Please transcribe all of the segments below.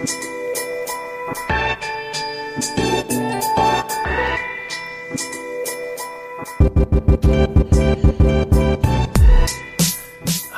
Thank you.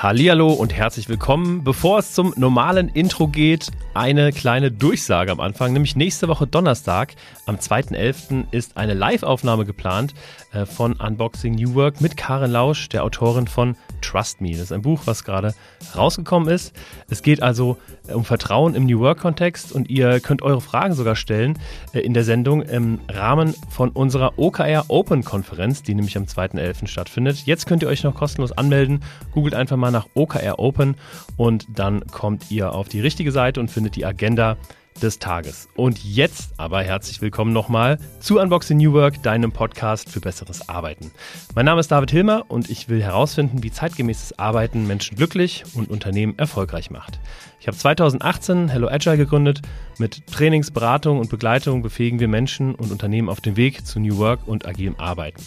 Hallihallo und herzlich willkommen. Bevor es zum normalen Intro geht, eine kleine Durchsage am Anfang, nämlich nächste Woche Donnerstag am 2.11. ist eine Live-Aufnahme geplant äh, von Unboxing New Work mit Karen Lausch, der Autorin von Trust Me. Das ist ein Buch, was gerade rausgekommen ist. Es geht also äh, um Vertrauen im New Work-Kontext und ihr könnt eure Fragen sogar stellen äh, in der Sendung im Rahmen von unserer OKR Open-Konferenz, die nämlich am 2.11. stattfindet. Jetzt könnt ihr euch noch kostenlos anmelden. Googelt einfach mal nach OKR Open. Und dann kommt ihr auf die richtige Seite und findet die Agenda des Tages. Und jetzt aber herzlich willkommen nochmal zu Unboxing New Work, deinem Podcast für besseres Arbeiten. Mein Name ist David Hilmer und ich will herausfinden, wie zeitgemäßes Arbeiten Menschen glücklich und Unternehmen erfolgreich macht. Ich habe 2018 Hello Agile gegründet. Mit Trainings, Beratung und Begleitung befähigen wir Menschen und Unternehmen auf dem Weg zu New Work und agilem Arbeiten.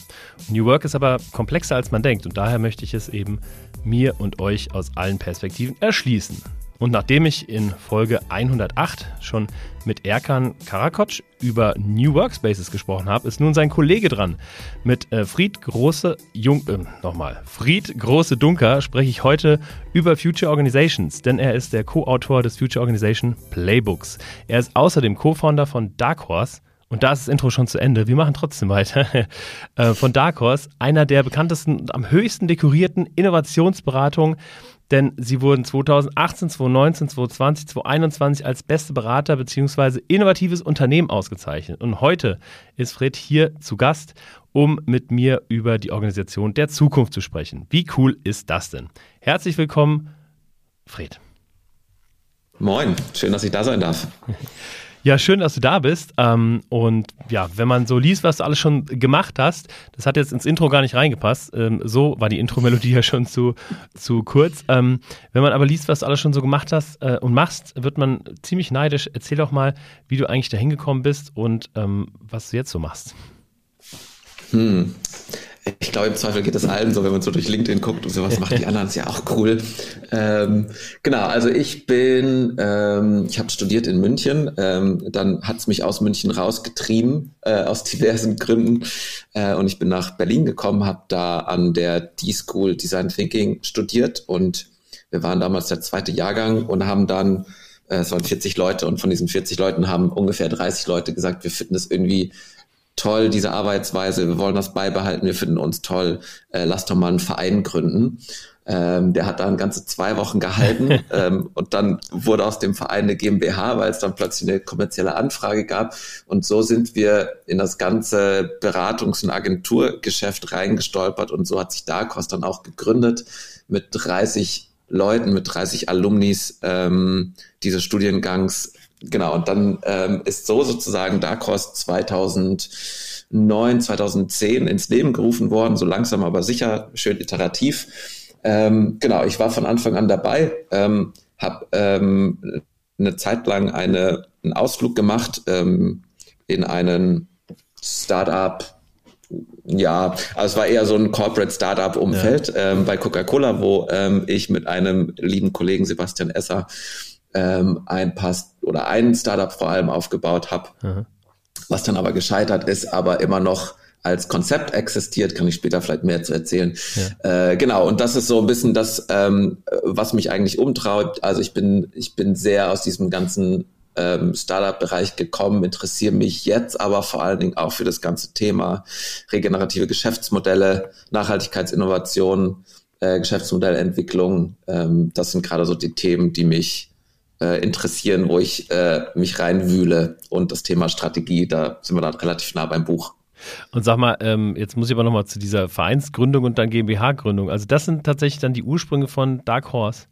New Work ist aber komplexer als man denkt und daher möchte ich es eben mir und euch aus allen Perspektiven erschließen. Und nachdem ich in Folge 108 schon mit Erkan Karakoc über New Workspaces gesprochen habe, ist nun sein Kollege dran. Mit äh, Fried Große Jung, äh, nochmal, Fried Große Dunker spreche ich heute über Future Organizations, denn er ist der Co-Autor des Future Organization Playbooks. Er ist außerdem Co-Founder von Dark Horse, und da ist das Intro schon zu Ende. Wir machen trotzdem weiter. Äh, von Dark Horse, einer der bekanntesten und am höchsten dekorierten Innovationsberatungen denn sie wurden 2018, 2019, 2020, 2021 als beste Berater bzw. innovatives Unternehmen ausgezeichnet. Und heute ist Fred hier zu Gast, um mit mir über die Organisation der Zukunft zu sprechen. Wie cool ist das denn? Herzlich willkommen, Fred. Moin, schön, dass ich da sein darf. Ja, schön, dass du da bist. Ähm, und ja, wenn man so liest, was du alles schon gemacht hast, das hat jetzt ins Intro gar nicht reingepasst. Ähm, so war die Intro-Melodie ja schon zu, zu kurz. Ähm, wenn man aber liest, was du alles schon so gemacht hast äh, und machst, wird man ziemlich neidisch. Erzähl doch mal, wie du eigentlich da hingekommen bist und was du jetzt so machst. Hm. Ich glaube, im Zweifel geht das allen so, wenn man so durch LinkedIn guckt und sowas macht die anderen, ist ja auch cool. Ähm, genau, also ich bin, ähm, ich habe studiert in München, ähm, dann hat's mich aus München rausgetrieben, äh, aus diversen Gründen. Äh, und ich bin nach Berlin gekommen, habe da an der D-School Design Thinking studiert und wir waren damals der zweite Jahrgang und haben dann äh, es waren 40 Leute und von diesen 40 Leuten haben ungefähr 30 Leute gesagt, wir finden es irgendwie toll, diese Arbeitsweise, wir wollen das beibehalten, wir finden uns toll, äh, lass doch mal einen Verein gründen. Ähm, der hat dann ganze zwei Wochen gehalten ähm, und dann wurde aus dem Verein eine GmbH, weil es dann plötzlich eine kommerzielle Anfrage gab. Und so sind wir in das ganze Beratungs- und Agenturgeschäft reingestolpert und so hat sich Darkos dann auch gegründet mit 30 Leuten, mit 30 Alumnis ähm, dieses Studiengangs genau, und dann ähm, ist so sozusagen Dark Horse 2009, 2010 ins Leben gerufen worden, so langsam aber sicher, schön iterativ. Ähm, genau, ich war von Anfang an dabei, ähm, habe ähm, eine Zeit lang eine, einen Ausflug gemacht ähm, in einen Startup, ja, also es war eher so ein Corporate Startup Umfeld ja. ähm, bei Coca-Cola, wo ähm, ich mit einem lieben Kollegen Sebastian Esser ähm, ein paar oder ein Startup vor allem aufgebaut habe, was dann aber gescheitert ist, aber immer noch als Konzept existiert, kann ich später vielleicht mehr zu erzählen. Ja. Äh, genau, und das ist so ein bisschen das, ähm, was mich eigentlich umtreibt. Also ich bin, ich bin sehr aus diesem ganzen ähm, Startup-Bereich gekommen, interessiere mich jetzt aber vor allen Dingen auch für das ganze Thema regenerative Geschäftsmodelle, Nachhaltigkeitsinnovation, äh, Geschäftsmodellentwicklung. Ähm, das sind gerade so die Themen, die mich äh, interessieren, wo ich äh, mich reinwühle. Und das Thema Strategie, da sind wir dann relativ nah beim Buch. Und sag mal, ähm, jetzt muss ich aber nochmal zu dieser Vereinsgründung und dann GmbH-Gründung. Also das sind tatsächlich dann die Ursprünge von Dark Horse.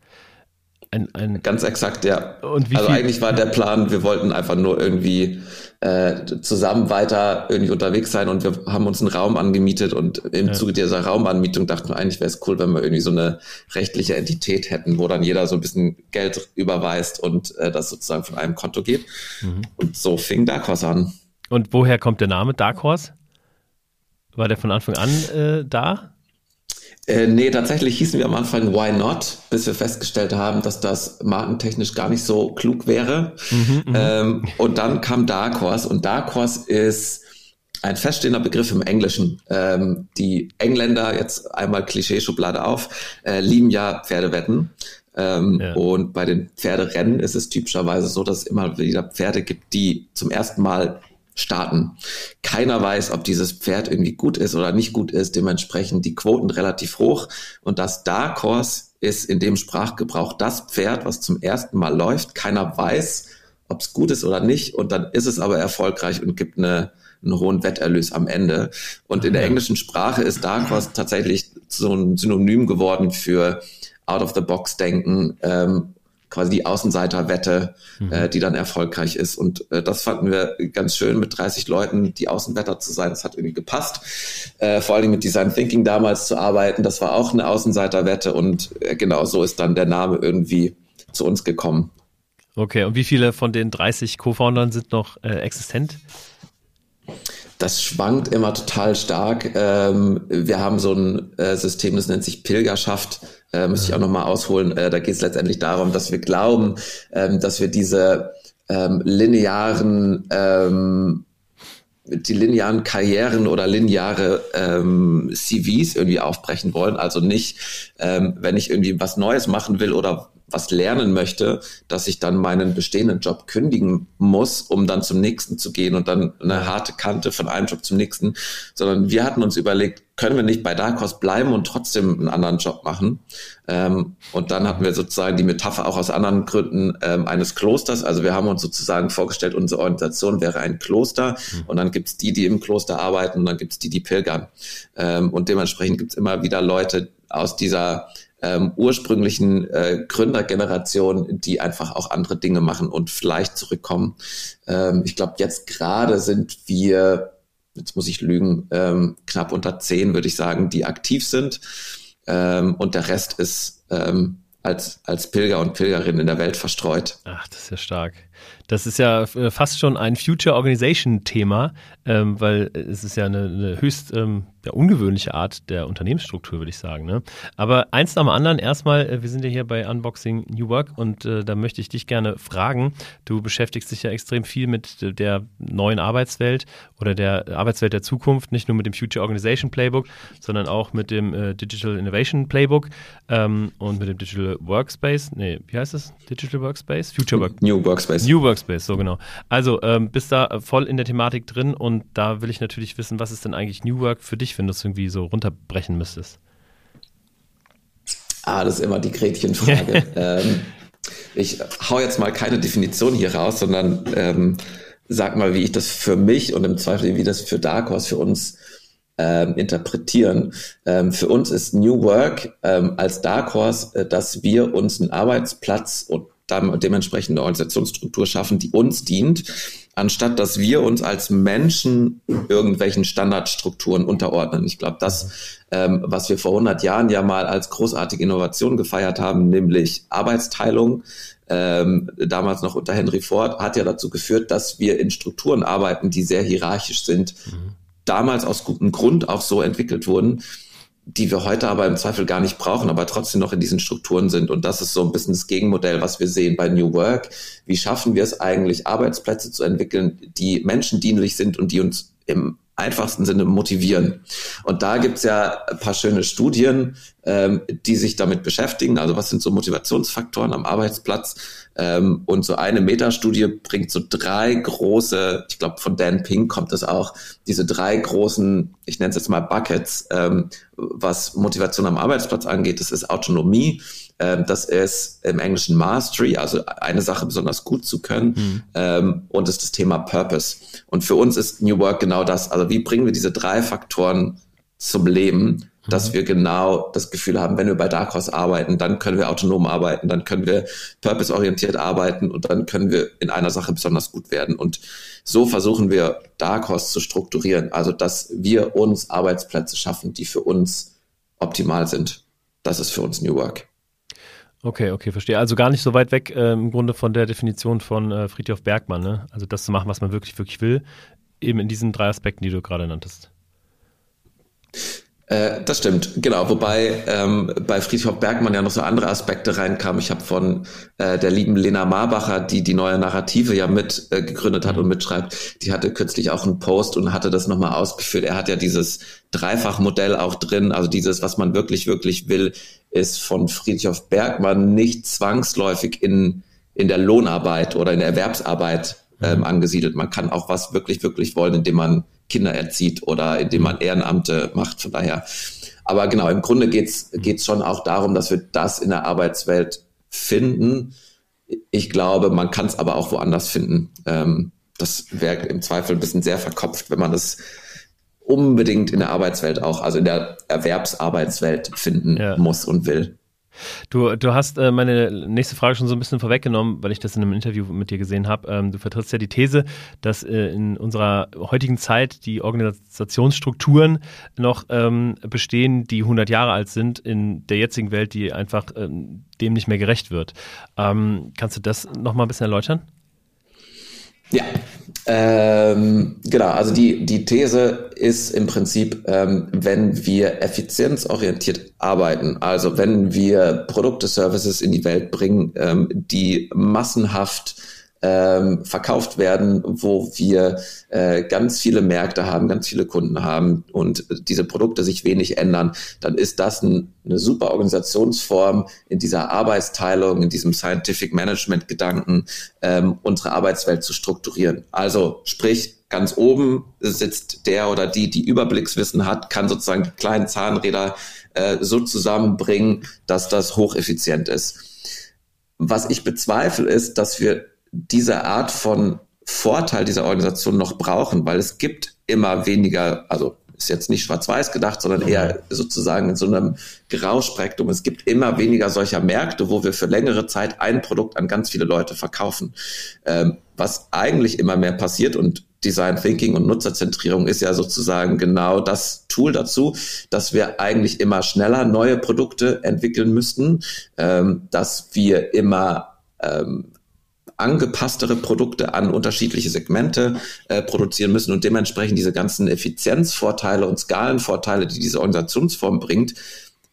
Ein, ein Ganz exakt, ja. Also viel? eigentlich war der Plan, wir wollten einfach nur irgendwie äh, zusammen weiter irgendwie unterwegs sein und wir haben uns einen Raum angemietet und im ja. Zuge dieser Raumanmietung dachten wir, eigentlich wäre es cool, wenn wir irgendwie so eine rechtliche Entität hätten, wo dann jeder so ein bisschen Geld überweist und äh, das sozusagen von einem Konto geht. Mhm. Und so fing Dark Horse an. Und woher kommt der Name Dark Horse? War der von Anfang an äh, da? Äh, nee, tatsächlich hießen wir am Anfang Why Not, bis wir festgestellt haben, dass das markentechnisch gar nicht so klug wäre. Mhm, mhm. ähm, und dann kam Dark Horse und Dark Horse ist ein feststehender Begriff im Englischen. Ähm, die Engländer, jetzt einmal Klischeeschublade auf, äh, lieben ja Pferdewetten. Ähm, ja. Und bei den Pferderennen ist es typischerweise so, dass es immer wieder Pferde gibt, die zum ersten Mal starten. Keiner weiß, ob dieses Pferd irgendwie gut ist oder nicht gut ist. Dementsprechend die Quoten relativ hoch. Und das Dark Horse ist in dem Sprachgebrauch das Pferd, was zum ersten Mal läuft. Keiner weiß, ob es gut ist oder nicht. Und dann ist es aber erfolgreich und gibt eine, einen hohen Wetterlös am Ende. Und in der englischen Sprache ist Dark Horse tatsächlich so ein Synonym geworden für out of the box denken, ähm, quasi die Außenseiterwette, mhm. äh, die dann erfolgreich ist. Und äh, das fanden wir ganz schön, mit 30 Leuten die Außenwetter zu sein. Das hat irgendwie gepasst. Äh, vor allem mit Design Thinking damals zu arbeiten, das war auch eine Außenseiterwette. Und äh, genau so ist dann der Name irgendwie zu uns gekommen. Okay, und wie viele von den 30 Co-Foundern sind noch äh, existent? Das schwankt immer total stark. Ähm, wir haben so ein äh, System, das nennt sich Pilgerschaft. Äh, müsste ich auch nochmal ausholen. Äh, da geht es letztendlich darum, dass wir glauben, ähm, dass wir diese ähm, linearen ähm, die linearen Karrieren oder lineare ähm, CVs irgendwie aufbrechen wollen. Also nicht, ähm, wenn ich irgendwie was Neues machen will oder was lernen möchte, dass ich dann meinen bestehenden Job kündigen muss, um dann zum nächsten zu gehen und dann eine harte Kante von einem Job zum nächsten, sondern wir hatten uns überlegt, können wir nicht bei Darkos bleiben und trotzdem einen anderen Job machen? Ähm, und dann hatten wir sozusagen die Metapher auch aus anderen Gründen ähm, eines Klosters. Also wir haben uns sozusagen vorgestellt, unsere Organisation wäre ein Kloster mhm. und dann gibt's die, die im Kloster arbeiten und dann gibt's die, die pilgern. Ähm, und dementsprechend gibt's immer wieder Leute aus dieser ähm, ursprünglichen äh, Gründergeneration, die einfach auch andere Dinge machen und vielleicht zurückkommen. Ähm, ich glaube, jetzt gerade sind wir, jetzt muss ich lügen, ähm, knapp unter zehn, würde ich sagen, die aktiv sind. Ähm, und der Rest ist ähm, als, als Pilger und Pilgerin in der Welt verstreut. Ach, das ist ja stark. Das ist ja äh, fast schon ein Future Organization Thema, ähm, weil es ist ja eine, eine höchst ähm, ja, ungewöhnliche Art der Unternehmensstruktur, würde ich sagen. Ne? Aber eins nach dem anderen, erstmal, äh, wir sind ja hier bei Unboxing New Work und äh, da möchte ich dich gerne fragen. Du beschäftigst dich ja extrem viel mit der neuen Arbeitswelt oder der Arbeitswelt der Zukunft, nicht nur mit dem Future Organization Playbook, sondern auch mit dem äh, Digital Innovation Playbook ähm, und mit dem Digital Workspace. Nee, wie heißt das? Digital Workspace? Future Work New Workspace. New Workspace, so genau. Also ähm, bist da voll in der Thematik drin und da will ich natürlich wissen, was ist denn eigentlich New Work für dich, wenn du es irgendwie so runterbrechen müsstest? Ah, das ist immer die Gretchenfrage. ähm, ich hau jetzt mal keine Definition hier raus, sondern ähm, sag mal, wie ich das für mich und im Zweifel, wie das für Dark Horse für uns ähm, interpretieren. Ähm, für uns ist New Work ähm, als Dark Horse, äh, dass wir uns einen Arbeitsplatz und dementsprechend eine Organisationsstruktur schaffen, die uns dient, anstatt dass wir uns als Menschen irgendwelchen Standardstrukturen unterordnen. Ich glaube, das, ähm, was wir vor 100 Jahren ja mal als großartige Innovation gefeiert haben, nämlich Arbeitsteilung, ähm, damals noch unter Henry Ford, hat ja dazu geführt, dass wir in Strukturen arbeiten, die sehr hierarchisch sind. Mhm. Damals aus gutem Grund auch so entwickelt wurden, die wir heute aber im Zweifel gar nicht brauchen, aber trotzdem noch in diesen Strukturen sind. Und das ist so ein bisschen das Gegenmodell, was wir sehen bei New Work. Wie schaffen wir es eigentlich, Arbeitsplätze zu entwickeln, die menschendienlich sind und die uns im einfachsten Sinne motivieren. Und da gibt's ja ein paar schöne Studien, ähm, die sich damit beschäftigen. Also was sind so Motivationsfaktoren am Arbeitsplatz? Ähm, und so eine Metastudie bringt so drei große, ich glaube von Dan Pink kommt das auch, diese drei großen, ich nenne es jetzt mal Buckets, ähm, was Motivation am Arbeitsplatz angeht. Das ist Autonomie, ähm, das ist im Englischen Mastery, also eine Sache besonders gut zu können. Mhm. Ähm, und ist das Thema Purpose. Und für uns ist New Work genau das. Also wie bringen wir diese drei Faktoren zum Leben, dass mhm. wir genau das Gefühl haben, wenn wir bei Dark Horse arbeiten, dann können wir autonom arbeiten, dann können wir purpose-orientiert arbeiten und dann können wir in einer Sache besonders gut werden. Und so versuchen wir Dark Horse zu strukturieren, also dass wir uns Arbeitsplätze schaffen, die für uns optimal sind. Das ist für uns New Work. Okay, okay, verstehe. Also gar nicht so weit weg äh, im Grunde von der Definition von äh, Friedhof Bergmann, ne? Also das zu machen, was man wirklich, wirklich will, eben in diesen drei Aspekten, die du gerade nanntest. Äh, das stimmt, genau. Wobei ähm, bei Friedhof Bergmann ja noch so andere Aspekte reinkamen. Ich habe von äh, der lieben Lena Marbacher, die die neue Narrative ja mit äh, gegründet hat und mitschreibt, die hatte kürzlich auch einen Post und hatte das nochmal ausgeführt. Er hat ja dieses Dreifachmodell auch drin, also dieses, was man wirklich, wirklich will, ist von Friedhof Bergmann nicht zwangsläufig in, in der Lohnarbeit oder in der Erwerbsarbeit ähm, mhm. angesiedelt. Man kann auch was wirklich, wirklich wollen, indem man Kinder erzieht oder indem man Ehrenamte macht. Von daher. Aber genau, im Grunde geht's geht's schon auch darum, dass wir das in der Arbeitswelt finden. Ich glaube, man kann es aber auch woanders finden. Ähm, das wäre im Zweifel ein bisschen sehr verkopft, wenn man das unbedingt in der Arbeitswelt auch, also in der Erwerbsarbeitswelt finden ja. muss und will. Du, du hast äh, meine nächste Frage schon so ein bisschen vorweggenommen, weil ich das in einem Interview mit dir gesehen habe. Ähm, du vertrittst ja die These, dass äh, in unserer heutigen Zeit die Organisationsstrukturen noch ähm, bestehen, die 100 Jahre alt sind, in der jetzigen Welt, die einfach ähm, dem nicht mehr gerecht wird. Ähm, kannst du das nochmal ein bisschen erläutern? Ja, ähm, genau, also die, die These ist im Prinzip, ähm, wenn wir effizienzorientiert arbeiten, also wenn wir Produkte, Services in die Welt bringen, ähm, die massenhaft ähm, verkauft werden, wo wir äh, ganz viele Märkte haben, ganz viele Kunden haben und diese Produkte sich wenig ändern, dann ist das ein, eine super Organisationsform in dieser Arbeitsteilung, in diesem Scientific Management Gedanken, ähm, unsere Arbeitswelt zu strukturieren. Also sprich, ganz oben sitzt der oder die, die Überblickswissen hat, kann sozusagen die kleinen Zahnräder äh, so zusammenbringen, dass das hocheffizient ist. Was ich bezweifle, ist, dass wir diese Art von Vorteil dieser Organisation noch brauchen, weil es gibt immer weniger, also ist jetzt nicht schwarz-weiß gedacht, sondern eher sozusagen in so einem Grauspektrum. Es gibt immer weniger solcher Märkte, wo wir für längere Zeit ein Produkt an ganz viele Leute verkaufen. Ähm, was eigentlich immer mehr passiert und Design Thinking und Nutzerzentrierung ist ja sozusagen genau das Tool dazu, dass wir eigentlich immer schneller neue Produkte entwickeln müssten, ähm, dass wir immer ähm, angepasstere Produkte an unterschiedliche Segmente äh, produzieren müssen und dementsprechend diese ganzen Effizienzvorteile und Skalenvorteile, die diese Organisationsform bringt,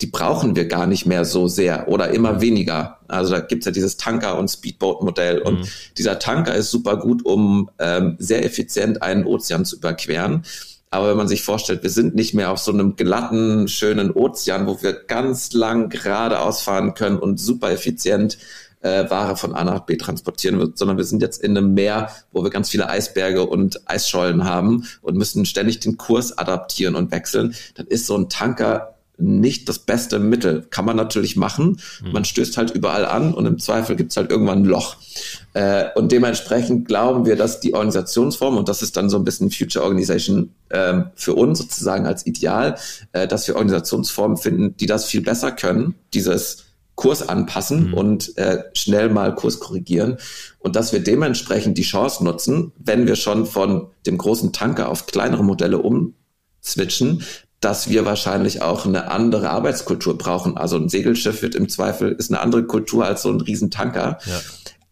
die brauchen wir gar nicht mehr so sehr oder immer weniger. Also da gibt's ja dieses Tanker- und Speedboat-Modell und mhm. dieser Tanker ist super gut, um ähm, sehr effizient einen Ozean zu überqueren. Aber wenn man sich vorstellt, wir sind nicht mehr auf so einem glatten, schönen Ozean, wo wir ganz lang geradeaus fahren können und super effizient äh, Ware von A nach B transportieren wird, sondern wir sind jetzt in einem Meer, wo wir ganz viele Eisberge und Eisschollen haben und müssen ständig den Kurs adaptieren und wechseln, dann ist so ein Tanker nicht das beste Mittel. Kann man natürlich machen. Mhm. Man stößt halt überall an und im Zweifel gibt's halt irgendwann ein Loch. Äh, und dementsprechend glauben wir, dass die Organisationsform, und das ist dann so ein bisschen Future Organization äh, für uns sozusagen als Ideal, äh, dass wir Organisationsformen finden, die das viel besser können, dieses Kurs anpassen mhm. und äh, schnell mal Kurs korrigieren und dass wir dementsprechend die Chance nutzen, wenn wir schon von dem großen Tanker auf kleinere Modelle umswitchen, dass wir wahrscheinlich auch eine andere Arbeitskultur brauchen. Also ein Segelschiff wird im Zweifel ist eine andere Kultur als so ein Riesentanker. Ja.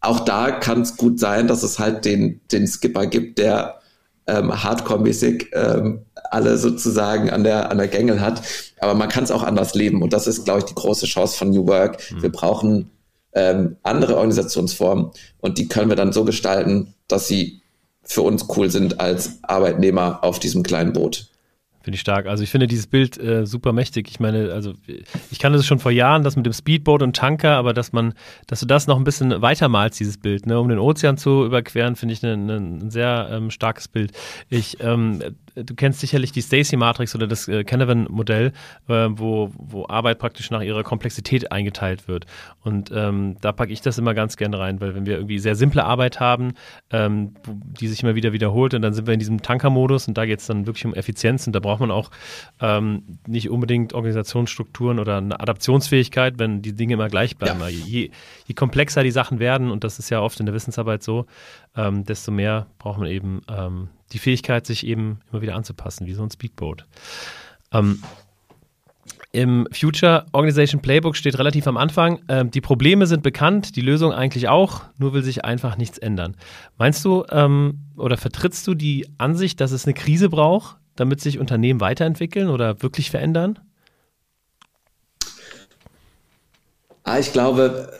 Auch da kann es gut sein, dass es halt den, den Skipper gibt, der ähm, Hardcore-mäßig ähm, alle sozusagen an der, an der Gängel hat. Aber man kann es auch anders leben. Und das ist, glaube ich, die große Chance von New Work. Mhm. Wir brauchen ähm, andere Organisationsformen und die können wir dann so gestalten, dass sie für uns cool sind als Arbeitnehmer auf diesem kleinen Boot. Finde ich stark. Also ich finde dieses Bild äh, super mächtig. Ich meine, also ich kannte es schon vor Jahren, das mit dem Speedboat und Tanker, aber dass man, dass du das noch ein bisschen weitermalst, dieses Bild, ne, um den Ozean zu überqueren, finde ich ne, ne, ein sehr ähm, starkes Bild. Ich ähm, du kennst sicherlich die Stacy-Matrix oder das äh, Canavan-Modell, äh, wo, wo Arbeit praktisch nach ihrer Komplexität eingeteilt wird. Und ähm, da packe ich das immer ganz gerne rein, weil wenn wir irgendwie sehr simple Arbeit haben, ähm, die sich immer wieder wiederholt, und dann sind wir in diesem Tanker-Modus und da geht es dann wirklich um Effizienz und da braucht man auch ähm, nicht unbedingt Organisationsstrukturen oder eine Adaptionsfähigkeit, wenn die Dinge immer gleich bleiben. Ja. Je, je komplexer die Sachen werden, und das ist ja oft in der Wissensarbeit so, ähm, desto mehr braucht man eben ähm, die Fähigkeit, sich eben immer wieder anzupassen, wie so ein Speedboat. Ähm, Im Future Organization Playbook steht relativ am Anfang, ähm, die Probleme sind bekannt, die Lösung eigentlich auch, nur will sich einfach nichts ändern. Meinst du ähm, oder vertrittst du die Ansicht, dass es eine Krise braucht, damit sich Unternehmen weiterentwickeln oder wirklich verändern? Ah, ich glaube,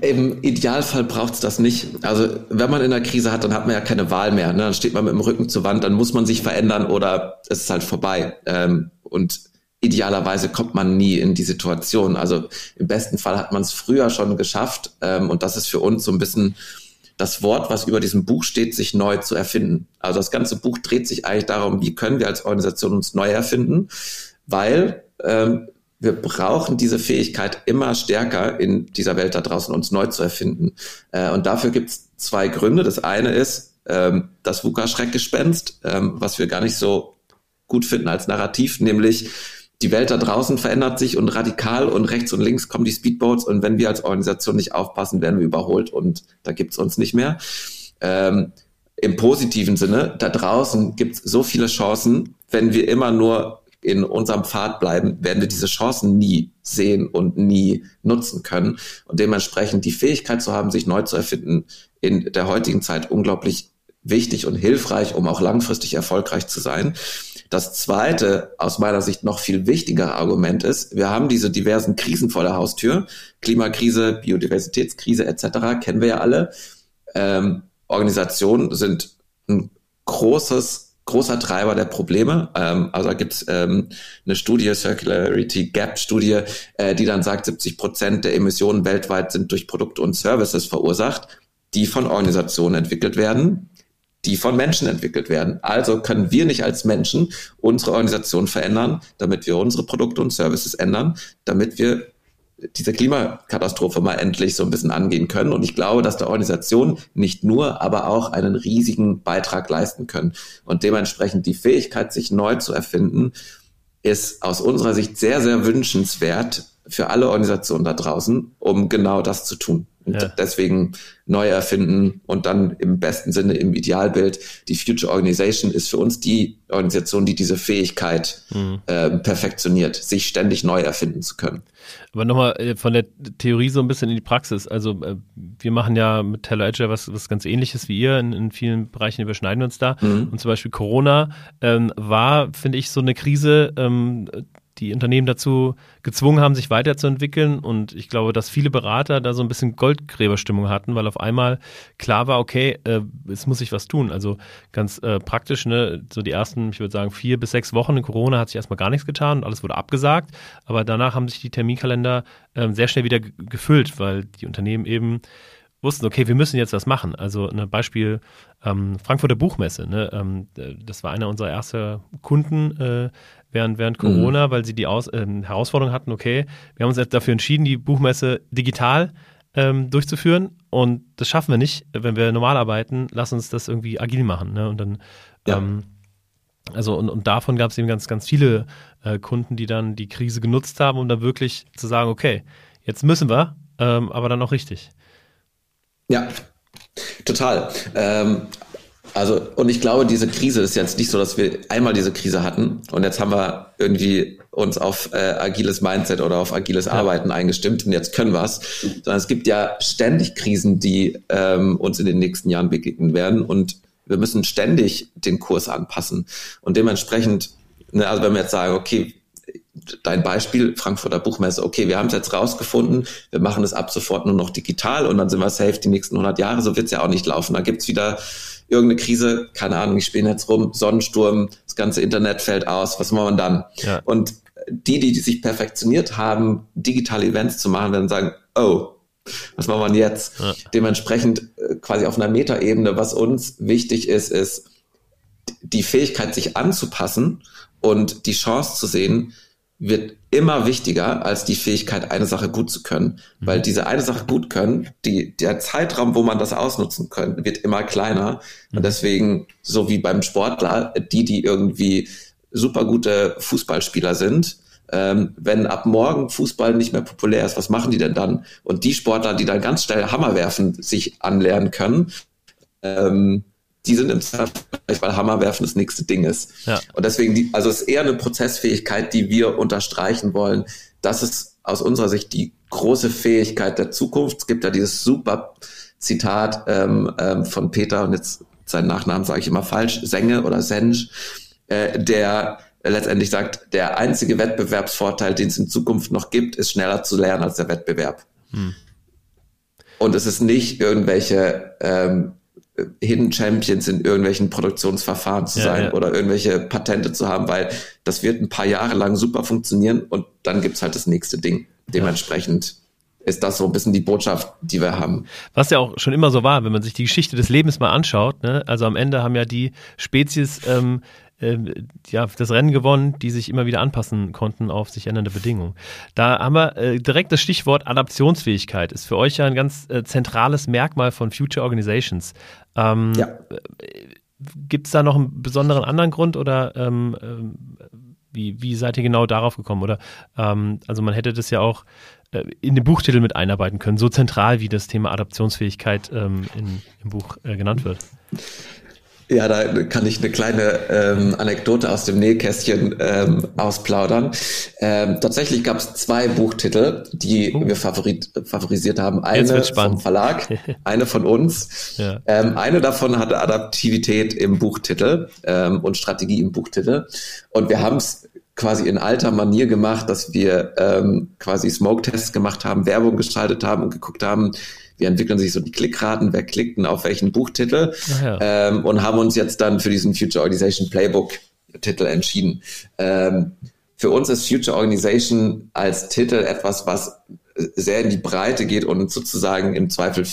im Idealfall braucht es das nicht. Also wenn man in einer Krise hat, dann hat man ja keine Wahl mehr. Ne? Dann steht man mit dem Rücken zur Wand, dann muss man sich verändern oder es ist halt vorbei. Ähm, und idealerweise kommt man nie in die Situation. Also im besten Fall hat man es früher schon geschafft. Ähm, und das ist für uns so ein bisschen das Wort, was über diesem Buch steht, sich neu zu erfinden. Also das ganze Buch dreht sich eigentlich darum, wie können wir als Organisation uns neu erfinden, weil ähm, wir brauchen diese Fähigkeit immer stärker in dieser Welt da draußen, uns neu zu erfinden. Äh, und dafür gibt es zwei Gründe. Das eine ist ähm, das VUCA-Schreckgespenst, ähm, was wir gar nicht so gut finden als Narrativ, nämlich die Welt da draußen verändert sich und radikal und rechts und links kommen die Speedboats und wenn wir als Organisation nicht aufpassen, werden wir überholt und da gibt's uns nicht mehr. Ähm, Im positiven Sinne, da draußen gibt's so viele Chancen, wenn wir immer nur in unserem Pfad bleiben, werden wir diese Chancen nie sehen und nie nutzen können. Und dementsprechend die Fähigkeit zu haben, sich neu zu erfinden, in der heutigen Zeit unglaublich wichtig und hilfreich, um auch langfristig erfolgreich zu sein. Das zweite, aus meiner Sicht noch viel wichtigere Argument ist, wir haben diese diversen Krisen vor der Haustür. Klimakrise, Biodiversitätskrise etc. kennen wir ja alle. Ähm, Organisationen sind ein großes großer Treiber der Probleme. Ähm, also da gibt es ähm, eine Studie, Circularity Gap Studie, äh, die dann sagt, 70 Prozent der Emissionen weltweit sind durch Produkte und Services verursacht, die von Organisationen entwickelt werden die von Menschen entwickelt werden. Also können wir nicht als Menschen unsere Organisation verändern, damit wir unsere Produkte und Services ändern, damit wir diese Klimakatastrophe mal endlich so ein bisschen angehen können. Und ich glaube, dass der Organisation nicht nur, aber auch einen riesigen Beitrag leisten können. Und dementsprechend die Fähigkeit, sich neu zu erfinden, ist aus unserer Sicht sehr, sehr wünschenswert für alle Organisationen da draußen, um genau das zu tun. Und ja. deswegen neu erfinden und dann im besten Sinne im Idealbild die Future Organization ist für uns die Organisation, die diese Fähigkeit mhm. äh, perfektioniert, sich ständig neu erfinden zu können. Aber nochmal äh, von der Theorie so ein bisschen in die Praxis. Also äh, wir machen ja mit Hello Agile was, was ganz ähnliches wie ihr. In, in vielen Bereichen überschneiden wir uns da. Mhm. Und zum Beispiel Corona ähm, war, finde ich, so eine Krise, ähm, die Unternehmen dazu gezwungen haben, sich weiterzuentwickeln. Und ich glaube, dass viele Berater da so ein bisschen Goldgräberstimmung hatten, weil auf einmal klar war, okay, äh, es muss sich was tun. Also ganz äh, praktisch, ne, so die ersten, ich würde sagen, vier bis sechs Wochen in Corona hat sich erstmal gar nichts getan und alles wurde abgesagt. Aber danach haben sich die Terminkalender äh, sehr schnell wieder gefüllt, weil die Unternehmen eben wussten, okay, wir müssen jetzt was machen. Also ein Beispiel ähm, Frankfurter Buchmesse. Ne? Ähm, das war einer unserer ersten Kunden äh, während, während mhm. Corona, mhm. weil sie die Aus äh, Herausforderung hatten, okay, wir haben uns jetzt dafür entschieden, die Buchmesse digital ähm, durchzuführen und das schaffen wir nicht, wenn wir normal arbeiten, lass uns das irgendwie agil machen. Ne? Und dann ja. ähm, also und, und davon gab es eben ganz, ganz viele äh, Kunden, die dann die Krise genutzt haben, um da wirklich zu sagen, okay, jetzt müssen wir, ähm, aber dann auch richtig. Ja, total. Ähm, also, und ich glaube, diese Krise ist jetzt nicht so, dass wir einmal diese Krise hatten und jetzt haben wir irgendwie uns auf äh, agiles Mindset oder auf agiles ja. Arbeiten eingestimmt und jetzt können wir es. Sondern es gibt ja ständig Krisen, die ähm, uns in den nächsten Jahren begegnen werden und wir müssen ständig den Kurs anpassen. Und dementsprechend, ne, also wenn wir jetzt sagen, okay, dein Beispiel, Frankfurter Buchmesse, okay, wir haben es jetzt rausgefunden, wir machen es ab sofort nur noch digital und dann sind wir safe die nächsten 100 Jahre, so wird es ja auch nicht laufen. Da gibt's wieder irgendeine Krise, keine Ahnung, ich spiele jetzt rum, Sonnensturm, das ganze Internet fällt aus, was machen wir dann? Ja. Und die, die, die sich perfektioniert haben, digitale Events zu machen, werden sagen, oh, was machen wir jetzt? Ja. Dementsprechend äh, quasi auf einer Metaebene, was uns wichtig ist, ist die Fähigkeit, sich anzupassen und die Chance zu sehen, wird immer wichtiger als die Fähigkeit, eine Sache gut zu können. Mhm. Weil diese eine Sache gut können, die, der Zeitraum, wo man das ausnutzen kann, wird immer kleiner. Mhm. Und deswegen, so wie beim Sportler, die, die irgendwie super gute Fußballspieler sind, ähm, wenn ab morgen Fußball nicht mehr populär ist, was machen die denn dann? Und die Sportler, die dann ganz schnell Hammer werfen, sich anlernen können, ähm, die sind im Zweifel, weil Hammerwerfen das nächste Ding ist. Ja. Und deswegen, die, also es ist eher eine Prozessfähigkeit, die wir unterstreichen wollen. Das ist aus unserer Sicht die große Fähigkeit der Zukunft. Es gibt ja dieses super Zitat ähm, ähm, von Peter und jetzt seinen Nachnamen sage ich immer falsch, Senge oder Sensch, äh, der letztendlich sagt, der einzige Wettbewerbsvorteil, den es in Zukunft noch gibt, ist schneller zu lernen als der Wettbewerb. Hm. Und es ist nicht irgendwelche ähm, Hidden Champions in irgendwelchen Produktionsverfahren zu ja, sein ja. oder irgendwelche Patente zu haben, weil das wird ein paar Jahre lang super funktionieren und dann gibt's halt das nächste Ding. Dementsprechend ist das so ein bisschen die Botschaft, die wir haben. Was ja auch schon immer so war, wenn man sich die Geschichte des Lebens mal anschaut. Ne? Also am Ende haben ja die Spezies ähm, äh, ja, das Rennen gewonnen, die sich immer wieder anpassen konnten auf sich ändernde Bedingungen. Da haben wir äh, direkt das Stichwort Adaptionsfähigkeit. Ist für euch ja ein ganz äh, zentrales Merkmal von Future Organizations. Ähm, ja. Gibt es da noch einen besonderen anderen Grund oder ähm, ähm, wie, wie seid ihr genau darauf gekommen? Oder ähm, also man hätte das ja auch äh, in den Buchtitel mit einarbeiten können, so zentral wie das Thema Adaptionsfähigkeit ähm, in, im Buch äh, genannt wird. Ja, da kann ich eine kleine ähm, Anekdote aus dem Nähkästchen ähm, ausplaudern. Ähm, tatsächlich gab es zwei Buchtitel, die uh. wir favorit, favorisiert haben. Eine vom Verlag, eine von uns. Ja. Ähm, eine davon hatte Adaptivität im Buchtitel ähm, und Strategie im Buchtitel. Und wir haben es quasi in alter Manier gemacht, dass wir ähm, quasi Smoke-Tests gemacht haben, Werbung gestaltet haben und geguckt haben, wie entwickeln sich so die Klickraten, wer klickt denn auf welchen Buchtitel ja. ähm, und haben uns jetzt dann für diesen Future Organization Playbook Titel entschieden. Ähm, für uns ist Future Organization als Titel etwas, was sehr in die Breite geht und sozusagen im Zweifel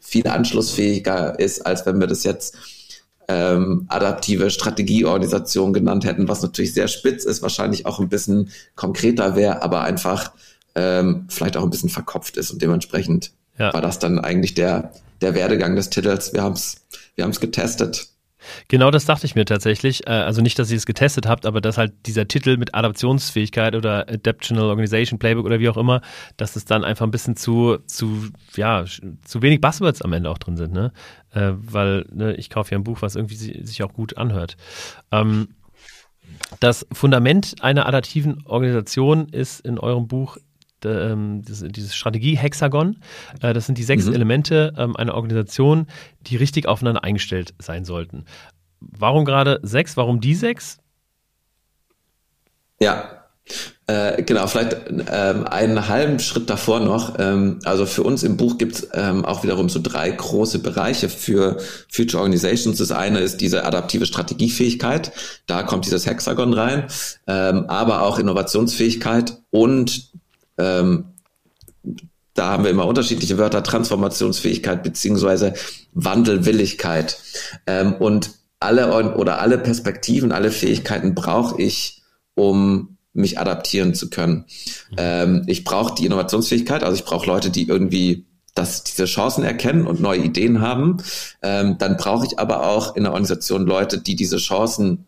viel anschlussfähiger ist, als wenn wir das jetzt ähm, adaptive Strategieorganisation genannt hätten, was natürlich sehr spitz ist, wahrscheinlich auch ein bisschen konkreter wäre, aber einfach ähm, vielleicht auch ein bisschen verkopft ist und dementsprechend ja. war das dann eigentlich der, der Werdegang des Titels. Wir haben es wir haben's getestet. Genau das dachte ich mir tatsächlich. Äh, also nicht, dass ihr es getestet habt, aber dass halt dieser Titel mit Adaptionsfähigkeit oder Adaptional Organization Playbook oder wie auch immer, dass es dann einfach ein bisschen zu, zu, ja, zu wenig Buzzwords am Ende auch drin sind, ne? Äh, weil ne, ich kaufe ja ein Buch, was irgendwie sich auch gut anhört. Ähm, das Fundament einer adaptiven Organisation ist in eurem Buch ähm, dieses Strategie-Hexagon. Äh, das sind die sechs mhm. Elemente ähm, einer Organisation, die richtig aufeinander eingestellt sein sollten. Warum gerade sechs? Warum die sechs? Ja, äh, genau, vielleicht ähm, einen halben Schritt davor noch. Ähm, also für uns im Buch gibt es ähm, auch wiederum so drei große Bereiche für Future Organizations. Das eine ist diese adaptive Strategiefähigkeit. Da kommt dieses Hexagon rein, ähm, aber auch Innovationsfähigkeit und ähm, da haben wir immer unterschiedliche Wörter, Transformationsfähigkeit beziehungsweise Wandelwilligkeit. Ähm, und alle oder alle Perspektiven, alle Fähigkeiten brauche ich, um mich adaptieren zu können. Ähm, ich brauche die Innovationsfähigkeit, also ich brauche Leute, die irgendwie das, diese Chancen erkennen und neue Ideen haben. Ähm, dann brauche ich aber auch in der Organisation Leute, die diese Chancen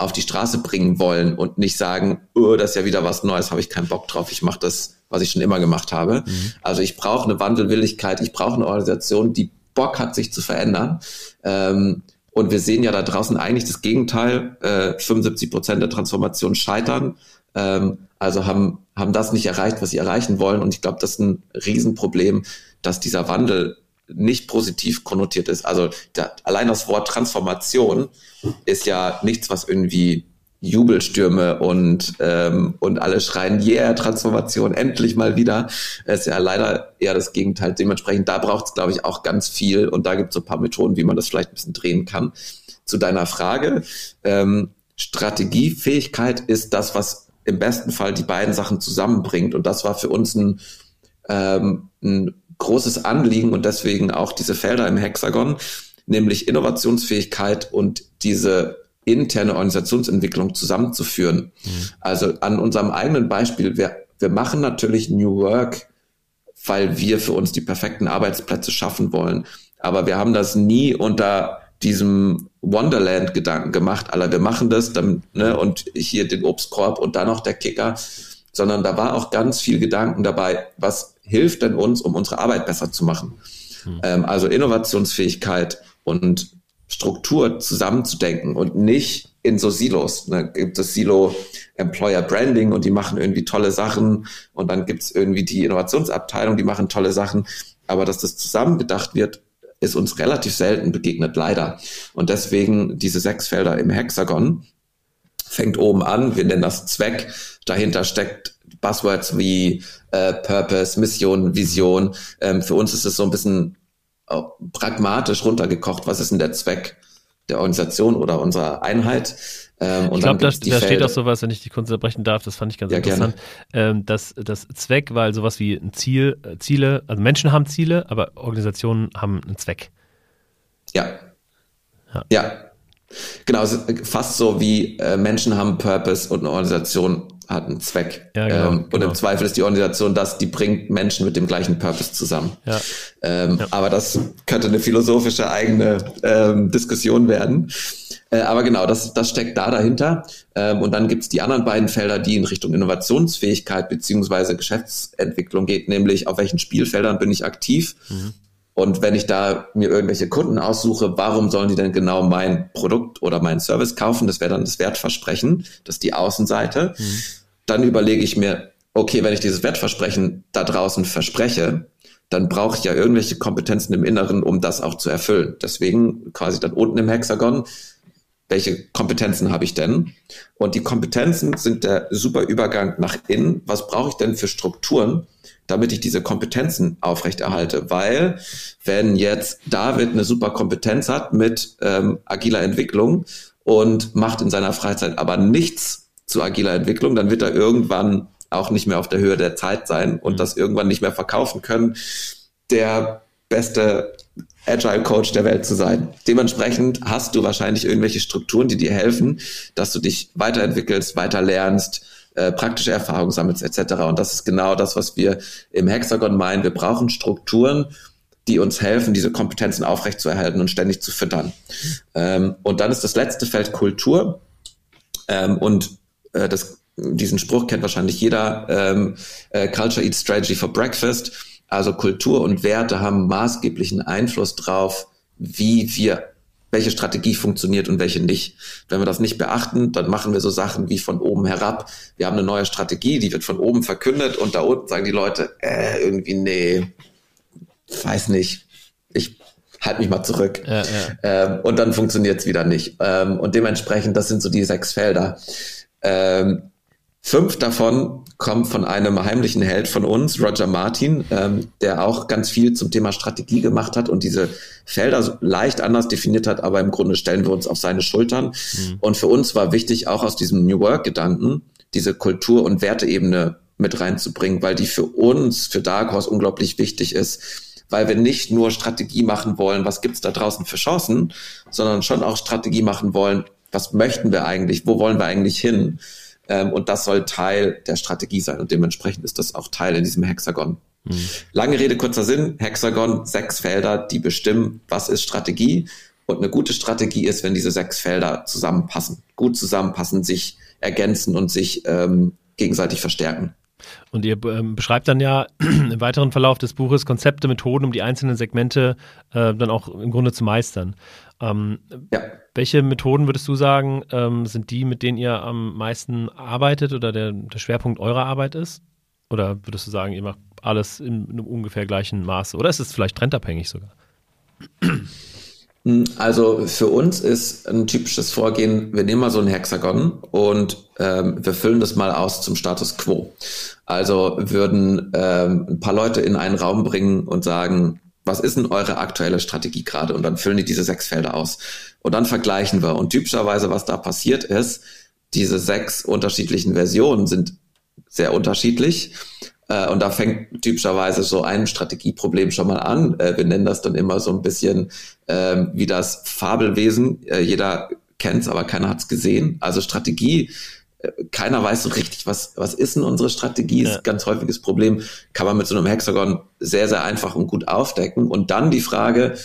auf die Straße bringen wollen und nicht sagen, oh, das ist ja wieder was Neues, habe ich keinen Bock drauf, ich mache das, was ich schon immer gemacht habe. Mhm. Also ich brauche eine Wandelwilligkeit, ich brauche eine Organisation, die Bock hat, sich zu verändern. Ähm, und wir sehen ja da draußen eigentlich das Gegenteil. Äh, 75 Prozent der Transformation scheitern. Ähm, also haben, haben das nicht erreicht, was sie erreichen wollen. Und ich glaube, das ist ein Riesenproblem, dass dieser Wandel nicht positiv konnotiert ist. Also da, allein das Wort Transformation ist ja nichts, was irgendwie Jubelstürme und ähm, und alle schreien, yeah, Transformation, endlich mal wieder. Ist ja leider eher das Gegenteil. Dementsprechend, da braucht es, glaube ich, auch ganz viel und da gibt es so ein paar Methoden, wie man das vielleicht ein bisschen drehen kann. Zu deiner Frage, ähm, Strategiefähigkeit ist das, was im besten Fall die beiden Sachen zusammenbringt und das war für uns ein, ähm, ein großes Anliegen und deswegen auch diese Felder im Hexagon, nämlich Innovationsfähigkeit und diese interne Organisationsentwicklung zusammenzuführen. Mhm. Also an unserem eigenen Beispiel, wir, wir machen natürlich New Work, weil wir für uns die perfekten Arbeitsplätze schaffen wollen. Aber wir haben das nie unter diesem Wonderland-Gedanken gemacht, aller wir machen das, dann, ne, und hier den Obstkorb und dann noch der Kicker, sondern da war auch ganz viel Gedanken dabei, was hilft denn uns, um unsere Arbeit besser zu machen? Hm. Ähm, also Innovationsfähigkeit und Struktur zusammenzudenken und nicht in so Silos. Da ne? gibt es Silo Employer Branding und die machen irgendwie tolle Sachen und dann gibt es irgendwie die Innovationsabteilung, die machen tolle Sachen. Aber dass das zusammengedacht wird, ist uns relativ selten begegnet, leider. Und deswegen diese sechs Felder im Hexagon. fängt oben an, wir nennen das Zweck, dahinter steckt Buzzwords wie äh, Purpose, Mission, Vision. Ähm, für uns ist es so ein bisschen äh, pragmatisch runtergekocht, was ist denn der Zweck der Organisation oder unserer Einheit. Ähm, ich glaube, da, da steht auch sowas, wenn ich die Kunst unterbrechen darf, das fand ich ganz ja, interessant, ähm, dass das Zweck, weil sowas wie ein Ziel, äh, Ziele, also Menschen haben Ziele, aber Organisationen haben einen Zweck. Ja. Ja. ja. Genau, fast so wie äh, Menschen haben Purpose und eine Organisation hat einen Zweck. Ja, genau, ähm, und genau. im Zweifel ist die Organisation das, die bringt Menschen mit dem gleichen Purpose zusammen. Ja. Ähm, ja. Aber das könnte eine philosophische eigene ähm, Diskussion werden. Äh, aber genau, das, das steckt da dahinter. Ähm, und dann gibt's die anderen beiden Felder, die in Richtung Innovationsfähigkeit beziehungsweise Geschäftsentwicklung geht, nämlich auf welchen Spielfeldern bin ich aktiv. Mhm. Und wenn ich da mir irgendwelche Kunden aussuche, warum sollen die denn genau mein Produkt oder meinen Service kaufen? Das wäre dann das Wertversprechen, das ist die Außenseite. Mhm dann überlege ich mir, okay, wenn ich dieses Wertversprechen da draußen verspreche, dann brauche ich ja irgendwelche Kompetenzen im Inneren, um das auch zu erfüllen. Deswegen quasi dann unten im Hexagon, welche Kompetenzen habe ich denn? Und die Kompetenzen sind der super Übergang nach innen. Was brauche ich denn für Strukturen, damit ich diese Kompetenzen aufrechterhalte? Weil wenn jetzt David eine super Kompetenz hat mit ähm, agiler Entwicklung und macht in seiner Freizeit aber nichts zu agiler Entwicklung, dann wird er irgendwann auch nicht mehr auf der Höhe der Zeit sein und mhm. das irgendwann nicht mehr verkaufen können, der beste Agile Coach der Welt zu sein. Dementsprechend hast du wahrscheinlich irgendwelche Strukturen, die dir helfen, dass du dich weiterentwickelst, weiter lernst, äh, praktische Erfahrungen sammelst etc. Und das ist genau das, was wir im Hexagon meinen. Wir brauchen Strukturen, die uns helfen, diese Kompetenzen aufrechtzuerhalten und ständig zu füttern. Ähm, und dann ist das letzte Feld Kultur. Ähm, und äh, das, diesen Spruch kennt wahrscheinlich jeder, ähm, äh, Culture Eats Strategy for Breakfast. Also Kultur und Werte haben maßgeblichen Einfluss drauf, wie wir welche Strategie funktioniert und welche nicht. Wenn wir das nicht beachten, dann machen wir so Sachen wie von oben herab. Wir haben eine neue Strategie, die wird von oben verkündet und da unten sagen die Leute, äh, irgendwie, nee, weiß nicht. Ich halte mich mal zurück. Ja, ja. Ähm, und dann funktioniert es wieder nicht. Ähm, und dementsprechend, das sind so die sechs Felder. Ähm, fünf davon kommen von einem heimlichen Held von uns, Roger Martin, ähm, der auch ganz viel zum Thema Strategie gemacht hat und diese Felder leicht anders definiert hat, aber im Grunde stellen wir uns auf seine Schultern. Mhm. Und für uns war wichtig, auch aus diesem New Work-Gedanken, diese Kultur- und Werteebene mit reinzubringen, weil die für uns, für Dark Horse unglaublich wichtig ist, weil wir nicht nur Strategie machen wollen, was gibt's da draußen für Chancen, sondern schon auch Strategie machen wollen, was möchten wir eigentlich, wo wollen wir eigentlich hin? Ähm, und das soll Teil der Strategie sein und dementsprechend ist das auch Teil in diesem Hexagon. Mhm. Lange Rede, kurzer Sinn, Hexagon, sechs Felder, die bestimmen, was ist Strategie. Und eine gute Strategie ist, wenn diese sechs Felder zusammenpassen, gut zusammenpassen, sich ergänzen und sich ähm, gegenseitig verstärken. Und ihr ähm, beschreibt dann ja im weiteren Verlauf des Buches Konzepte, Methoden, um die einzelnen Segmente äh, dann auch im Grunde zu meistern. Ähm, ja. Welche Methoden würdest du sagen, ähm, sind die, mit denen ihr am meisten arbeitet oder der, der, Schwerpunkt eurer Arbeit ist? Oder würdest du sagen, ihr macht alles in einem ungefähr gleichen Maße? Oder ist es vielleicht trendabhängig sogar? Also für uns ist ein typisches Vorgehen, wir nehmen mal so ein Hexagon und ähm, wir füllen das mal aus zum Status quo. Also würden ähm, ein paar Leute in einen Raum bringen und sagen, was ist denn eure aktuelle Strategie gerade? Und dann füllen die diese sechs Felder aus. Und dann vergleichen wir. Und typischerweise, was da passiert ist, diese sechs unterschiedlichen Versionen sind sehr unterschiedlich. Äh, und da fängt typischerweise so ein Strategieproblem schon mal an. Äh, wir nennen das dann immer so ein bisschen ähm, wie das Fabelwesen. Äh, jeder kennt es, aber keiner hat es gesehen. Also Strategie keiner weiß so richtig, was, was ist denn unsere Strategie, ist ja. ganz häufiges Problem, kann man mit so einem Hexagon sehr, sehr einfach und gut aufdecken. Und dann die Frage,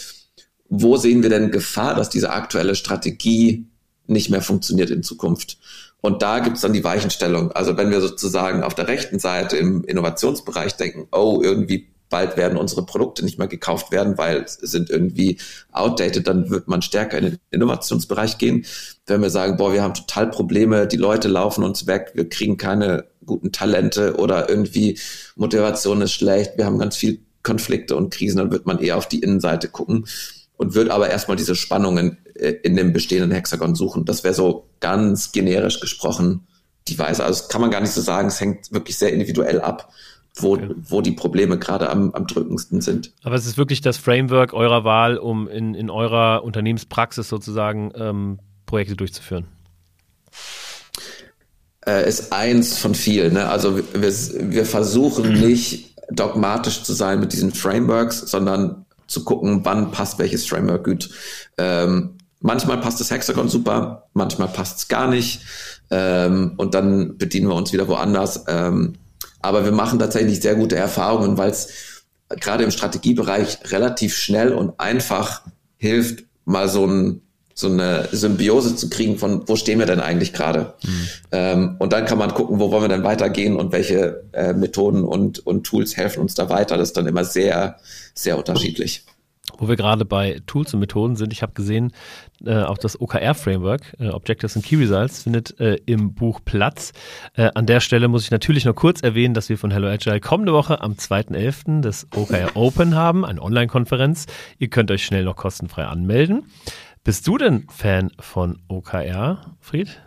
wo sehen wir denn Gefahr, dass diese aktuelle Strategie nicht mehr funktioniert in Zukunft? Und da gibt's dann die Weichenstellung. Also wenn wir sozusagen auf der rechten Seite im Innovationsbereich denken, oh, irgendwie bald werden unsere Produkte nicht mehr gekauft werden, weil sie sind irgendwie outdated, dann wird man stärker in den Innovationsbereich gehen. Wenn wir sagen, boah, wir haben total Probleme, die Leute laufen uns weg, wir kriegen keine guten Talente oder irgendwie Motivation ist schlecht, wir haben ganz viel Konflikte und Krisen, dann wird man eher auf die Innenseite gucken. Und würde aber erstmal diese Spannungen äh, in dem bestehenden Hexagon suchen. Das wäre so ganz generisch gesprochen die Weise. Also das kann man gar nicht so sagen. Es hängt wirklich sehr individuell ab, wo, okay. wo die Probleme gerade am, am drückendsten sind. Aber es ist wirklich das Framework eurer Wahl, um in, in eurer Unternehmenspraxis sozusagen ähm, Projekte durchzuführen. Äh, ist eins von vielen. Ne? Also wir, wir versuchen nicht dogmatisch zu sein mit diesen Frameworks, sondern zu gucken, wann passt welches Framework gut. Ähm, manchmal passt das Hexagon super, manchmal passt es gar nicht. Ähm, und dann bedienen wir uns wieder woanders. Ähm, aber wir machen tatsächlich sehr gute Erfahrungen, weil es gerade im Strategiebereich relativ schnell und einfach hilft, mal so, ein, so eine Symbiose zu kriegen von, wo stehen wir denn eigentlich gerade? Mhm. Ähm, und dann kann man gucken, wo wollen wir denn weitergehen und welche äh, Methoden und, und Tools helfen uns da weiter. Das ist dann immer sehr, sehr unterschiedlich. Wo wir gerade bei Tools und Methoden sind, ich habe gesehen, äh, auch das OKR-Framework, äh, Objectives and Key Results, findet äh, im Buch Platz. Äh, an der Stelle muss ich natürlich noch kurz erwähnen, dass wir von Hello Agile kommende Woche am 2.11. das OKR Open haben, eine Online-Konferenz. Ihr könnt euch schnell noch kostenfrei anmelden. Bist du denn Fan von OKR, Fried?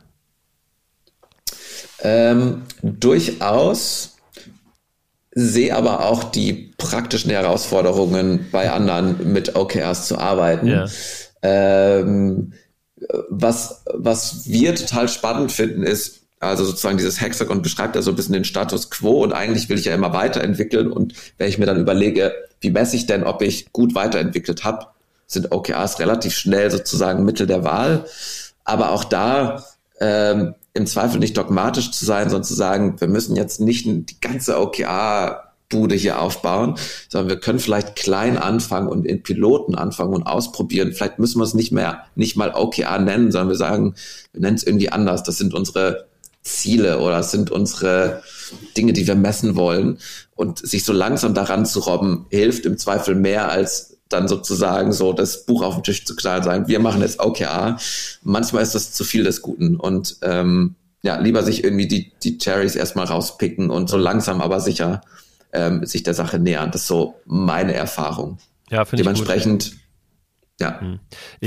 Ähm, durchaus sehe aber auch die praktischen Herausforderungen bei anderen mit OKRs zu arbeiten. Ja. Ähm, was, was wir total spannend finden, ist, also sozusagen dieses Hexagon beschreibt ja so ein bisschen den Status quo und eigentlich will ich ja immer weiterentwickeln und wenn ich mir dann überlege, wie messe ich denn, ob ich gut weiterentwickelt habe, sind OKRs relativ schnell sozusagen Mittel der Wahl. Aber auch da ähm, im Zweifel nicht dogmatisch zu sein, sondern zu sagen, wir müssen jetzt nicht die ganze OKR Bude hier aufbauen, sondern wir können vielleicht klein anfangen und in Piloten anfangen und ausprobieren. Vielleicht müssen wir es nicht mehr, nicht mal OKR nennen, sondern wir sagen, wir nennen es irgendwie anders. Das sind unsere Ziele oder das sind unsere Dinge, die wir messen wollen. Und sich so langsam daran zu robben, hilft im Zweifel mehr als dann sozusagen so das Buch auf den Tisch zu knallen, sagen, wir machen jetzt OKR. Manchmal ist das zu viel des Guten und ähm, ja, lieber sich irgendwie die, die Cherries erstmal rauspicken und so langsam aber sicher ähm, sich der Sache nähern. Das ist so meine Erfahrung. Ja, finde ich Dementsprechend, ja, hm.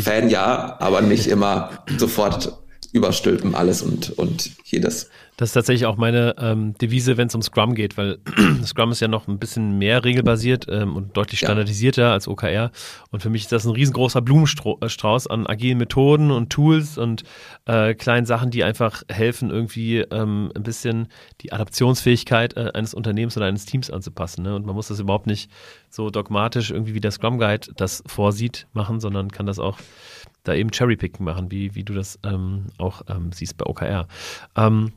Fan ja, aber nicht immer sofort überstülpen alles und, und jedes. Das ist tatsächlich auch meine ähm, Devise, wenn es um Scrum geht, weil Scrum ist ja noch ein bisschen mehr regelbasiert ähm, und deutlich standardisierter ja. als OKR. Und für mich ist das ein riesengroßer Blumenstrauß an agilen Methoden und Tools und äh, kleinen Sachen, die einfach helfen, irgendwie ähm, ein bisschen die Adaptionsfähigkeit äh, eines Unternehmens oder eines Teams anzupassen. Ne? Und man muss das überhaupt nicht so dogmatisch irgendwie wie der Scrum Guide das vorsieht machen, sondern kann das auch da eben Cherrypicking machen, wie, wie du das ähm, auch ähm, siehst bei OKR. Ähm,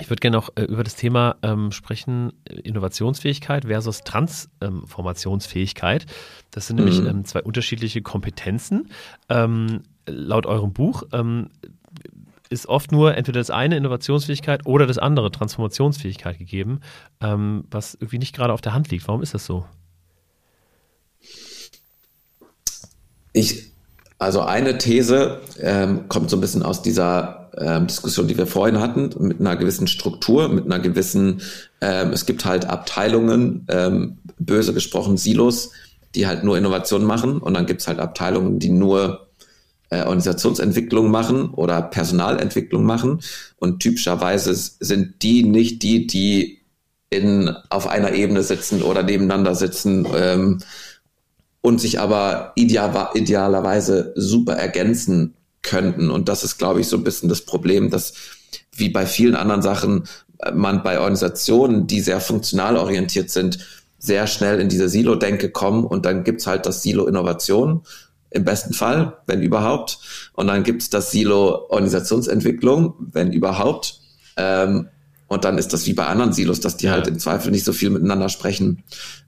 ich würde gerne noch äh, über das Thema ähm, sprechen, Innovationsfähigkeit versus Transformationsfähigkeit. Das sind mhm. nämlich ähm, zwei unterschiedliche Kompetenzen. Ähm, laut eurem Buch ähm, ist oft nur entweder das eine Innovationsfähigkeit oder das andere Transformationsfähigkeit gegeben, ähm, was irgendwie nicht gerade auf der Hand liegt. Warum ist das so? Ich, also eine These ähm, kommt so ein bisschen aus dieser ähm, Diskussion, die wir vorhin hatten, mit einer gewissen Struktur, mit einer gewissen, ähm, es gibt halt Abteilungen, ähm, böse gesprochen Silos, die halt nur Innovation machen. Und dann gibt's halt Abteilungen, die nur äh, Organisationsentwicklung machen oder Personalentwicklung machen. Und typischerweise sind die nicht die, die in, auf einer Ebene sitzen oder nebeneinander sitzen, ähm, und sich aber ideal, idealerweise super ergänzen könnten. Und das ist, glaube ich, so ein bisschen das Problem, dass wie bei vielen anderen Sachen äh, man bei Organisationen, die sehr funktional orientiert sind, sehr schnell in diese Silo-Denke kommen und dann gibt's halt das Silo Innovation im besten Fall, wenn überhaupt. Und dann gibt's das Silo Organisationsentwicklung, wenn überhaupt. Ähm, und dann ist das wie bei anderen Silos, dass die ja. halt im Zweifel nicht so viel miteinander sprechen,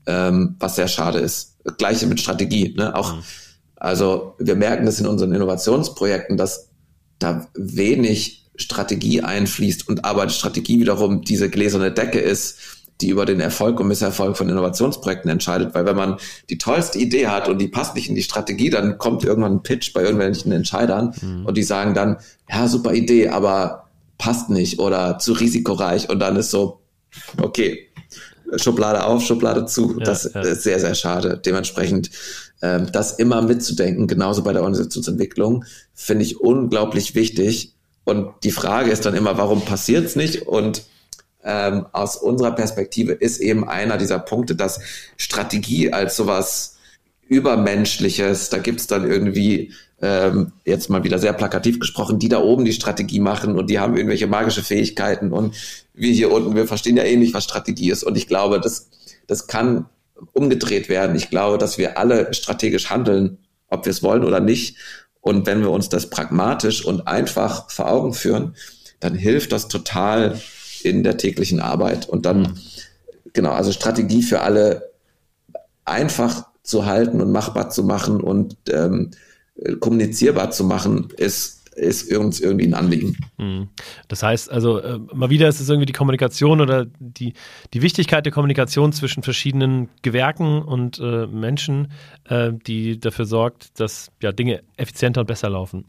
ähm, was sehr schade ist. Gleiche mit Strategie. Ne? Auch, mhm. Also wir merken das in unseren Innovationsprojekten, dass da wenig Strategie einfließt und aber Strategie wiederum diese gläserne Decke ist, die über den Erfolg und Misserfolg von Innovationsprojekten entscheidet. Weil wenn man die tollste Idee hat und die passt nicht in die Strategie, dann kommt irgendwann ein Pitch bei irgendwelchen Entscheidern mhm. und die sagen dann, ja, super Idee, aber passt nicht oder zu risikoreich und dann ist so, okay, Schublade auf, Schublade zu. Ja, das ja. ist sehr, sehr schade. Dementsprechend ähm, das immer mitzudenken, genauso bei der Organisationsentwicklung, finde ich unglaublich wichtig. Und die Frage ist dann immer, warum passiert es nicht? Und ähm, aus unserer Perspektive ist eben einer dieser Punkte, dass Strategie als sowas Übermenschliches, da gibt's dann irgendwie ähm, jetzt mal wieder sehr plakativ gesprochen, die da oben die Strategie machen und die haben irgendwelche magische Fähigkeiten und wir hier unten, wir verstehen ja eh nicht, was Strategie ist. Und ich glaube, das, das kann umgedreht werden. Ich glaube, dass wir alle strategisch handeln, ob wir es wollen oder nicht. Und wenn wir uns das pragmatisch und einfach vor Augen führen, dann hilft das total in der täglichen Arbeit. Und dann, mhm. genau, also Strategie für alle einfach zu halten und machbar zu machen und ähm, kommunizierbar zu machen, ist ist uns irgendwie ein Anliegen. Mhm. Das heißt also, äh, mal wieder ist es irgendwie die Kommunikation oder die, die Wichtigkeit der Kommunikation zwischen verschiedenen Gewerken und äh, Menschen, äh, die dafür sorgt, dass ja, Dinge effizienter und besser laufen.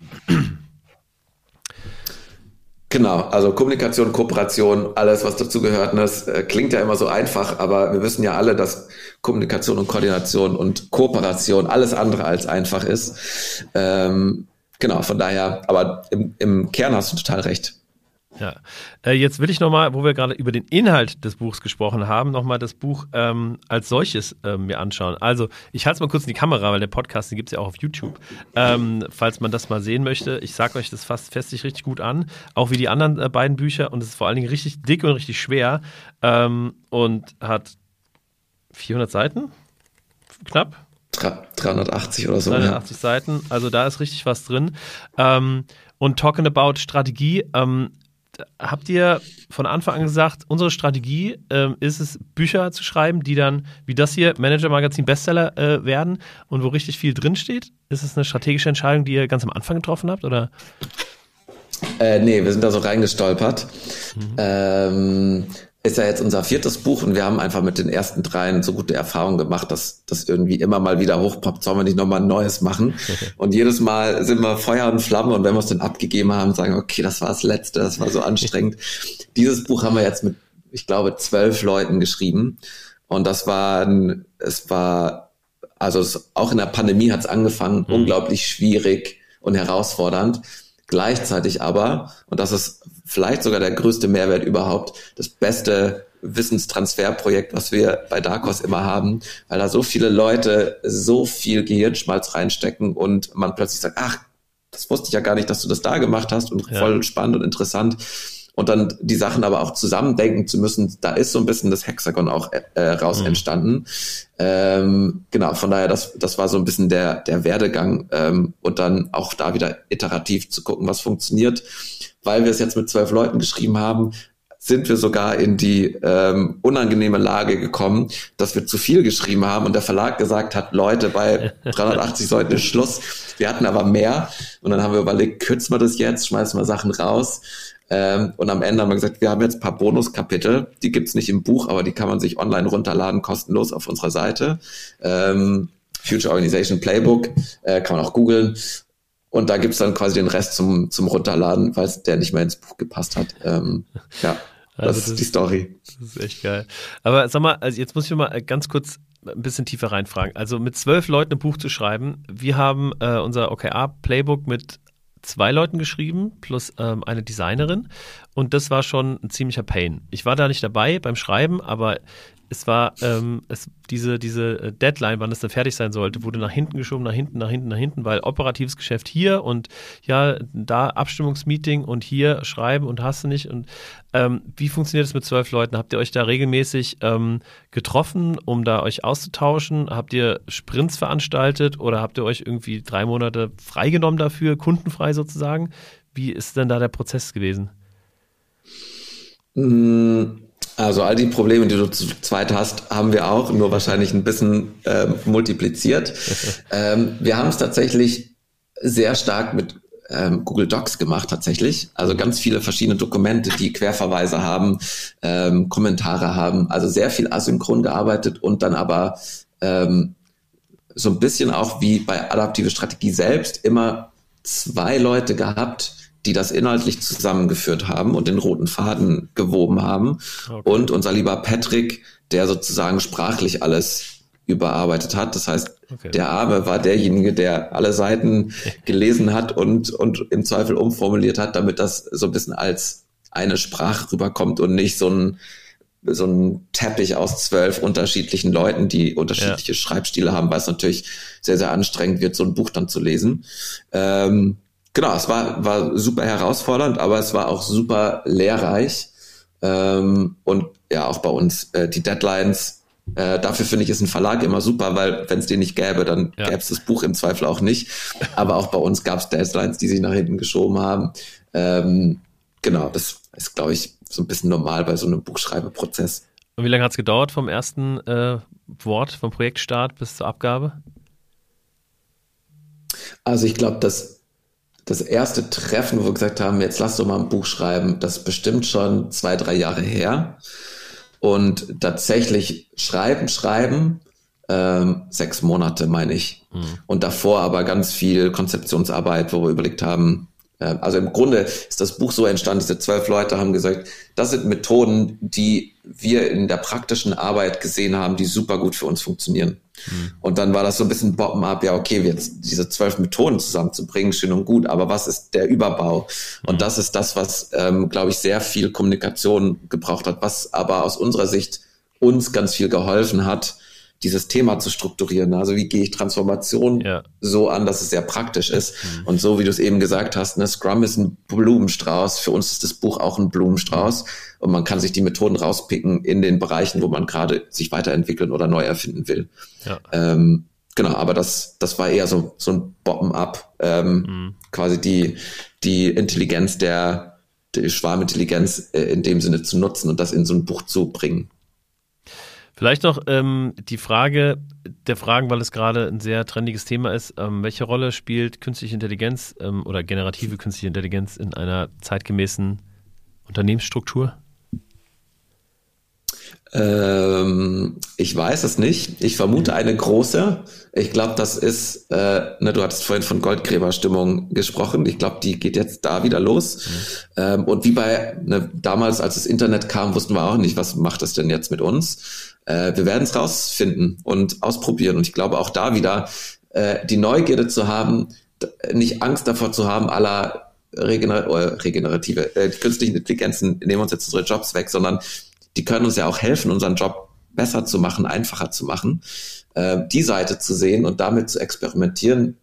Genau, also Kommunikation, Kooperation, alles, was dazugehört, das äh, klingt ja immer so einfach, aber wir wissen ja alle, dass Kommunikation und Koordination und Kooperation alles andere als einfach ist. Ähm, genau, von daher, aber im, im Kern hast du total recht. Ja, äh, jetzt will ich nochmal, wo wir gerade über den Inhalt des Buchs gesprochen haben, nochmal das Buch ähm, als solches ähm, mir anschauen. Also, ich halte es mal kurz in die Kamera, weil der Podcast, den gibt es ja auch auf YouTube, ähm, falls man das mal sehen möchte. Ich sage euch, das fasst fest sich richtig gut an, auch wie die anderen äh, beiden Bücher und es ist vor allen Dingen richtig dick und richtig schwer ähm, und hat 400 Seiten, knapp. 380 oder so. 380 ja. Seiten, also da ist richtig was drin. Ähm, und Talking About Strategie, ähm, habt ihr von Anfang an gesagt, unsere Strategie ähm, ist es, Bücher zu schreiben, die dann, wie das hier, Manager Magazin Bestseller äh, werden und wo richtig viel drinsteht? Ist es eine strategische Entscheidung, die ihr ganz am Anfang getroffen habt? Oder? Äh, nee, wir sind da so reingestolpert. Mhm. Ähm, ist ja jetzt unser viertes Buch und wir haben einfach mit den ersten dreien so gute Erfahrungen gemacht, dass das irgendwie immer mal wieder hochpoppt, sollen wir nicht nochmal ein neues machen. Und jedes Mal sind wir Feuer und Flamme und wenn wir es dann abgegeben haben, sagen, okay, das war das letzte, das war so anstrengend. Dieses Buch haben wir jetzt mit, ich glaube, zwölf Leuten geschrieben. Und das war, es war, also es, auch in der Pandemie hat es angefangen, mhm. unglaublich schwierig und herausfordernd. Gleichzeitig aber, und das ist vielleicht sogar der größte Mehrwert überhaupt, das beste Wissenstransferprojekt, was wir bei Darkos immer haben, weil da so viele Leute so viel Gehirnschmalz reinstecken und man plötzlich sagt, ach, das wusste ich ja gar nicht, dass du das da gemacht hast und ja. voll spannend und interessant. Und dann die Sachen aber auch zusammendenken zu müssen, da ist so ein bisschen das Hexagon auch äh, raus mhm. entstanden. Ähm, genau, von daher, das, das war so ein bisschen der, der Werdegang ähm, und dann auch da wieder iterativ zu gucken, was funktioniert weil wir es jetzt mit zwölf Leuten geschrieben haben, sind wir sogar in die ähm, unangenehme Lage gekommen, dass wir zu viel geschrieben haben und der Verlag gesagt hat, Leute, bei 380 Seiten ist Schluss. Wir hatten aber mehr und dann haben wir überlegt, kürzen wir das jetzt, schmeißen wir Sachen raus. Ähm, und am Ende haben wir gesagt, wir haben jetzt ein paar Bonuskapitel, die gibt's nicht im Buch, aber die kann man sich online runterladen, kostenlos auf unserer Seite. Ähm, Future Organization Playbook, äh, kann man auch googeln. Und da gibt's dann quasi den Rest zum, zum Runterladen, weil der nicht mehr ins Buch gepasst hat. Ähm, ja, also das, das, ist die Story. Das ist echt geil. Aber sag mal, also jetzt muss ich mal ganz kurz ein bisschen tiefer reinfragen. Also mit zwölf Leuten ein Buch zu schreiben, wir haben äh, unser OKR-Playbook mit zwei Leuten geschrieben, plus ähm, eine Designerin. Und das war schon ein ziemlicher Pain. Ich war da nicht dabei beim Schreiben, aber es war ähm, es, diese, diese äh, Deadline, wann es dann fertig sein sollte, wurde nach hinten geschoben, nach hinten, nach hinten, nach hinten, weil operatives Geschäft hier und ja, da Abstimmungsmeeting und hier schreiben und hast du nicht. Und ähm, wie funktioniert es mit zwölf Leuten? Habt ihr euch da regelmäßig ähm, getroffen, um da euch auszutauschen? Habt ihr Sprints veranstaltet oder habt ihr euch irgendwie drei Monate freigenommen dafür, kundenfrei sozusagen? Wie ist denn da der Prozess gewesen? Mm, also all die Probleme, die du zu zweit hast, haben wir auch, nur wahrscheinlich ein bisschen äh, multipliziert. ähm, wir haben es tatsächlich sehr stark mit ähm, Google Docs gemacht tatsächlich. Also ganz viele verschiedene Dokumente, die Querverweise haben, ähm, Kommentare haben. Also sehr viel asynchron gearbeitet und dann aber ähm, so ein bisschen auch wie bei adaptive Strategie selbst immer zwei Leute gehabt, die das inhaltlich zusammengeführt haben und den roten Faden gewoben haben. Okay. Und unser lieber Patrick, der sozusagen sprachlich alles überarbeitet hat. Das heißt, okay. der Arme war derjenige, der alle Seiten gelesen hat und, und im Zweifel umformuliert hat, damit das so ein bisschen als eine Sprache rüberkommt und nicht so ein, so ein Teppich aus zwölf unterschiedlichen Leuten, die unterschiedliche ja. Schreibstile haben, weil es natürlich sehr, sehr anstrengend wird, so ein Buch dann zu lesen. Ähm, genau, es war, war super herausfordernd, aber es war auch super lehrreich. Ähm, und ja, auch bei uns äh, die Deadlines äh, dafür finde ich, ist ein Verlag immer super, weil wenn es den nicht gäbe, dann ja. gäbe es das Buch im Zweifel auch nicht. Aber auch bei uns gab es Deadlines, die sich nach hinten geschoben haben. Ähm, genau, das ist, glaube ich, so ein bisschen normal bei so einem Buchschreibeprozess. Und wie lange hat es gedauert vom ersten äh, Wort, vom Projektstart bis zur Abgabe? Also ich glaube, dass das erste Treffen, wo wir gesagt haben, jetzt lass doch mal ein Buch schreiben, das bestimmt schon zwei, drei Jahre her. Und tatsächlich schreiben, schreiben, ähm, sechs Monate meine ich. Mhm. Und davor aber ganz viel Konzeptionsarbeit, wo wir überlegt haben, äh, also im Grunde ist das Buch so entstanden, diese zwölf Leute haben gesagt, das sind Methoden, die wir in der praktischen Arbeit gesehen haben, die super gut für uns funktionieren. Mhm. Und dann war das so ein bisschen bottom-up, ja, okay, jetzt diese zwölf Methoden zusammenzubringen, schön und gut, aber was ist der Überbau? Mhm. Und das ist das, was, ähm, glaube ich, sehr viel Kommunikation gebraucht hat, was aber aus unserer Sicht uns ganz viel geholfen hat, dieses Thema zu strukturieren. Also wie gehe ich Transformation ja. so an, dass es sehr praktisch ist. Mhm. Und so wie du es eben gesagt hast, ne, Scrum ist ein Blumenstrauß. Für uns ist das Buch auch ein Blumenstrauß. Und man kann sich die Methoden rauspicken in den Bereichen, wo man gerade sich weiterentwickeln oder neu erfinden will. Ja. Ähm, genau, aber das, das war eher so, so ein Bottom-up, ähm, mhm. quasi die, die Intelligenz der, die Schwarmintelligenz äh, in dem Sinne zu nutzen und das in so ein Buch zu bringen. Vielleicht noch ähm, die Frage der Fragen, weil es gerade ein sehr trendiges Thema ist. Ähm, welche Rolle spielt künstliche Intelligenz ähm, oder generative künstliche Intelligenz in einer zeitgemäßen Unternehmensstruktur? Ähm, ich weiß es nicht. Ich vermute eine große. Ich glaube, das ist, äh, ne, du hattest vorhin von Goldgräberstimmung gesprochen. Ich glaube, die geht jetzt da wieder los. Mhm. Ähm, und wie bei ne, damals, als das Internet kam, wussten wir auch nicht, was macht das denn jetzt mit uns. Äh, wir werden es rausfinden und ausprobieren. Und ich glaube auch da wieder äh, die Neugierde zu haben, nicht Angst davor zu haben, aller regener äh, regenerative, äh, künstlichen Intelligenzen nehmen uns jetzt unsere Jobs weg, sondern die können uns ja auch helfen, unseren Job besser zu machen, einfacher zu machen. Äh, die Seite zu sehen und damit zu experimentieren,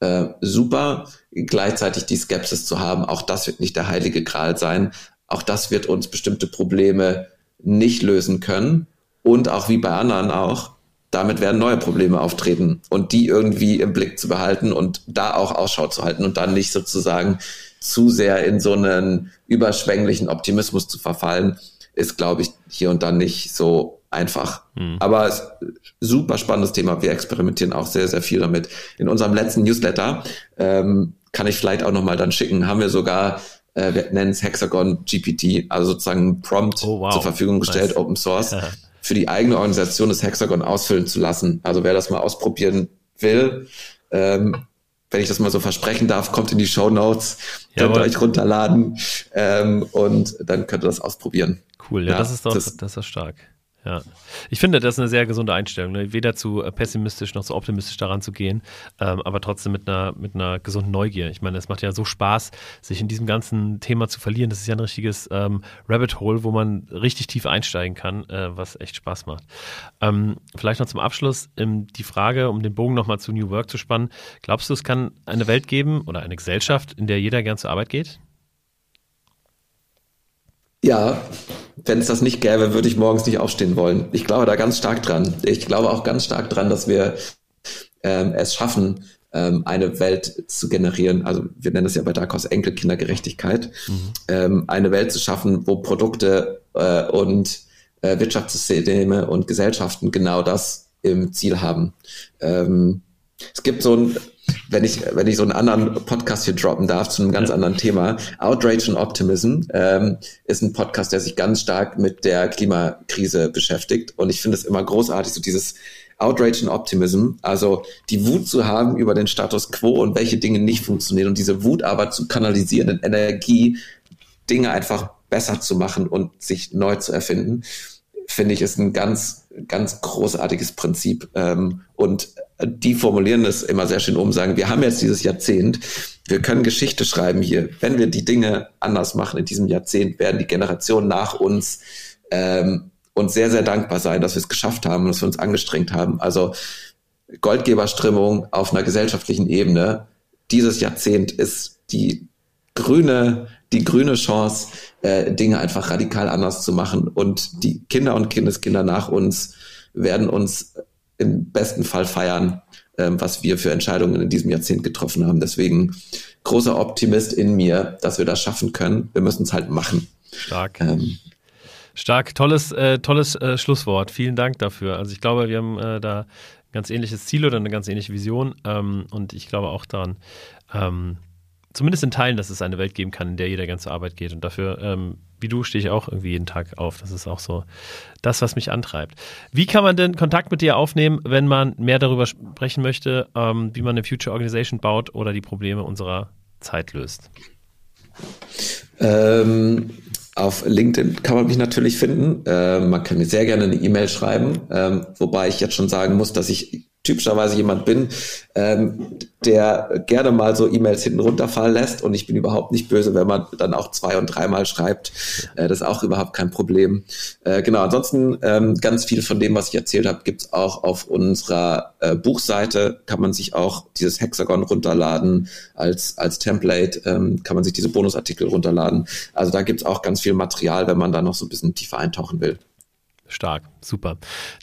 äh, super. Gleichzeitig die Skepsis zu haben, auch das wird nicht der heilige Gral sein. Auch das wird uns bestimmte Probleme nicht lösen können und auch wie bei anderen auch, damit werden neue Probleme auftreten und die irgendwie im Blick zu behalten und da auch Ausschau zu halten und dann nicht sozusagen zu sehr in so einen überschwänglichen Optimismus zu verfallen, ist, glaube ich, hier und dann nicht so einfach. Mhm. Aber es, super spannendes Thema. Wir experimentieren auch sehr, sehr viel damit. In unserem letzten Newsletter ähm, kann ich vielleicht auch nochmal dann schicken, haben wir sogar, äh, wir nennen es Hexagon GPT, also sozusagen Prompt oh, wow. zur Verfügung gestellt. Open Source. für die eigene Organisation das Hexagon ausfüllen zu lassen. Also wer das mal ausprobieren will, ähm, wenn ich das mal so versprechen darf, kommt in die Show Notes, könnt ihr euch runterladen ähm, und dann könnt ihr das ausprobieren. Cool, ja, ja das ist doch, das, das ist stark. Ja, ich finde, das ist eine sehr gesunde Einstellung, ne? weder zu äh, pessimistisch noch zu optimistisch daran zu gehen, ähm, aber trotzdem mit einer, mit einer gesunden Neugier. Ich meine, es macht ja so Spaß, sich in diesem ganzen Thema zu verlieren. Das ist ja ein richtiges ähm, Rabbit Hole, wo man richtig tief einsteigen kann, äh, was echt Spaß macht. Ähm, vielleicht noch zum Abschluss ähm, die Frage, um den Bogen nochmal zu New Work zu spannen. Glaubst du, es kann eine Welt geben oder eine Gesellschaft, in der jeder gern zur Arbeit geht? Ja, wenn es das nicht gäbe, würde ich morgens nicht aufstehen wollen. Ich glaube da ganz stark dran. Ich glaube auch ganz stark dran, dass wir ähm, es schaffen, ähm, eine Welt zu generieren. Also wir nennen es ja bei Darkos Enkelkindergerechtigkeit. Mhm. Ähm, eine Welt zu schaffen, wo Produkte äh, und äh, Wirtschaftssysteme und Gesellschaften genau das im Ziel haben. Ähm, es gibt so ein wenn ich, wenn ich so einen anderen Podcast hier droppen darf zu einem ganz ja. anderen Thema. Outrage and Optimism ähm, ist ein Podcast, der sich ganz stark mit der Klimakrise beschäftigt. Und ich finde es immer großartig, so dieses Outrage and Optimism, also die Wut zu haben über den Status quo und welche Dinge nicht funktionieren und diese Wut aber zu kanalisieren in Energie, Dinge einfach besser zu machen und sich neu zu erfinden, finde ich, ist ein ganz, ganz großartiges Prinzip. Ähm, und die formulieren das immer sehr schön um, sagen, wir haben jetzt dieses Jahrzehnt, wir können Geschichte schreiben hier. Wenn wir die Dinge anders machen in diesem Jahrzehnt, werden die Generationen nach uns ähm, uns sehr, sehr dankbar sein, dass wir es geschafft haben dass wir uns angestrengt haben. Also Goldgeberströmung auf einer gesellschaftlichen Ebene. Dieses Jahrzehnt ist die grüne, die grüne Chance, äh, Dinge einfach radikal anders zu machen. Und die Kinder und Kindeskinder nach uns werden uns im besten Fall feiern, ähm, was wir für Entscheidungen in diesem Jahrzehnt getroffen haben. Deswegen großer Optimist in mir, dass wir das schaffen können. Wir müssen es halt machen. Stark. Ähm, Stark, tolles, äh, tolles äh, Schlusswort. Vielen Dank dafür. Also ich glaube, wir haben äh, da ein ganz ähnliches Ziel oder eine ganz ähnliche Vision ähm, und ich glaube auch daran, ähm, zumindest in Teilen, dass es eine Welt geben kann, in der jeder ganz zur Arbeit geht. Und dafür, ähm, wie du, stehe ich auch irgendwie jeden Tag auf. Das ist auch so das, was mich antreibt. Wie kann man denn Kontakt mit dir aufnehmen, wenn man mehr darüber sprechen möchte, ähm, wie man eine Future Organization baut oder die Probleme unserer Zeit löst? Ähm, auf LinkedIn kann man mich natürlich finden. Äh, man kann mir sehr gerne eine E-Mail schreiben, ähm, wobei ich jetzt schon sagen muss, dass ich typischerweise jemand bin, ähm, der gerne mal so E-Mails hinten runterfallen lässt und ich bin überhaupt nicht böse, wenn man dann auch zwei und dreimal schreibt. Äh, das ist auch überhaupt kein Problem. Äh, genau, ansonsten ähm, ganz viel von dem, was ich erzählt habe, gibt's auch auf unserer äh, Buchseite. Kann man sich auch dieses Hexagon runterladen als, als Template, ähm, kann man sich diese Bonusartikel runterladen. Also da gibt's auch ganz viel Material, wenn man da noch so ein bisschen tiefer eintauchen will. Stark, super.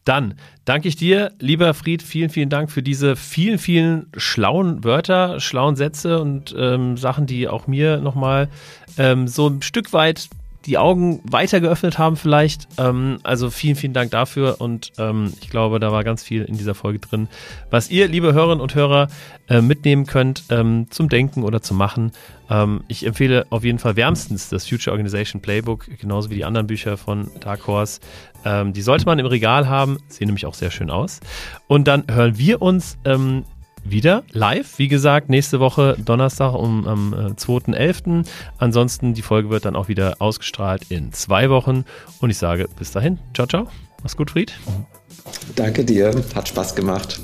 Dann danke ich dir, lieber Fried, vielen, vielen Dank für diese vielen, vielen schlauen Wörter, schlauen Sätze und ähm, Sachen, die auch mir nochmal ähm, so ein Stück weit die Augen weiter geöffnet haben vielleicht. Ähm, also vielen, vielen Dank dafür und ähm, ich glaube, da war ganz viel in dieser Folge drin, was ihr, liebe Hörerinnen und Hörer, äh, mitnehmen könnt ähm, zum Denken oder zum Machen. Ähm, ich empfehle auf jeden Fall wärmstens das Future Organization Playbook, genauso wie die anderen Bücher von Dark Horse. Ähm, die sollte man im Regal haben, sehen nämlich auch sehr schön aus. Und dann hören wir uns ähm, wieder live. Wie gesagt, nächste Woche Donnerstag um am äh, 2.11. Ansonsten die Folge wird dann auch wieder ausgestrahlt in zwei Wochen. Und ich sage bis dahin. Ciao, ciao. Mach's gut, Fried. Danke dir. Hat Spaß gemacht.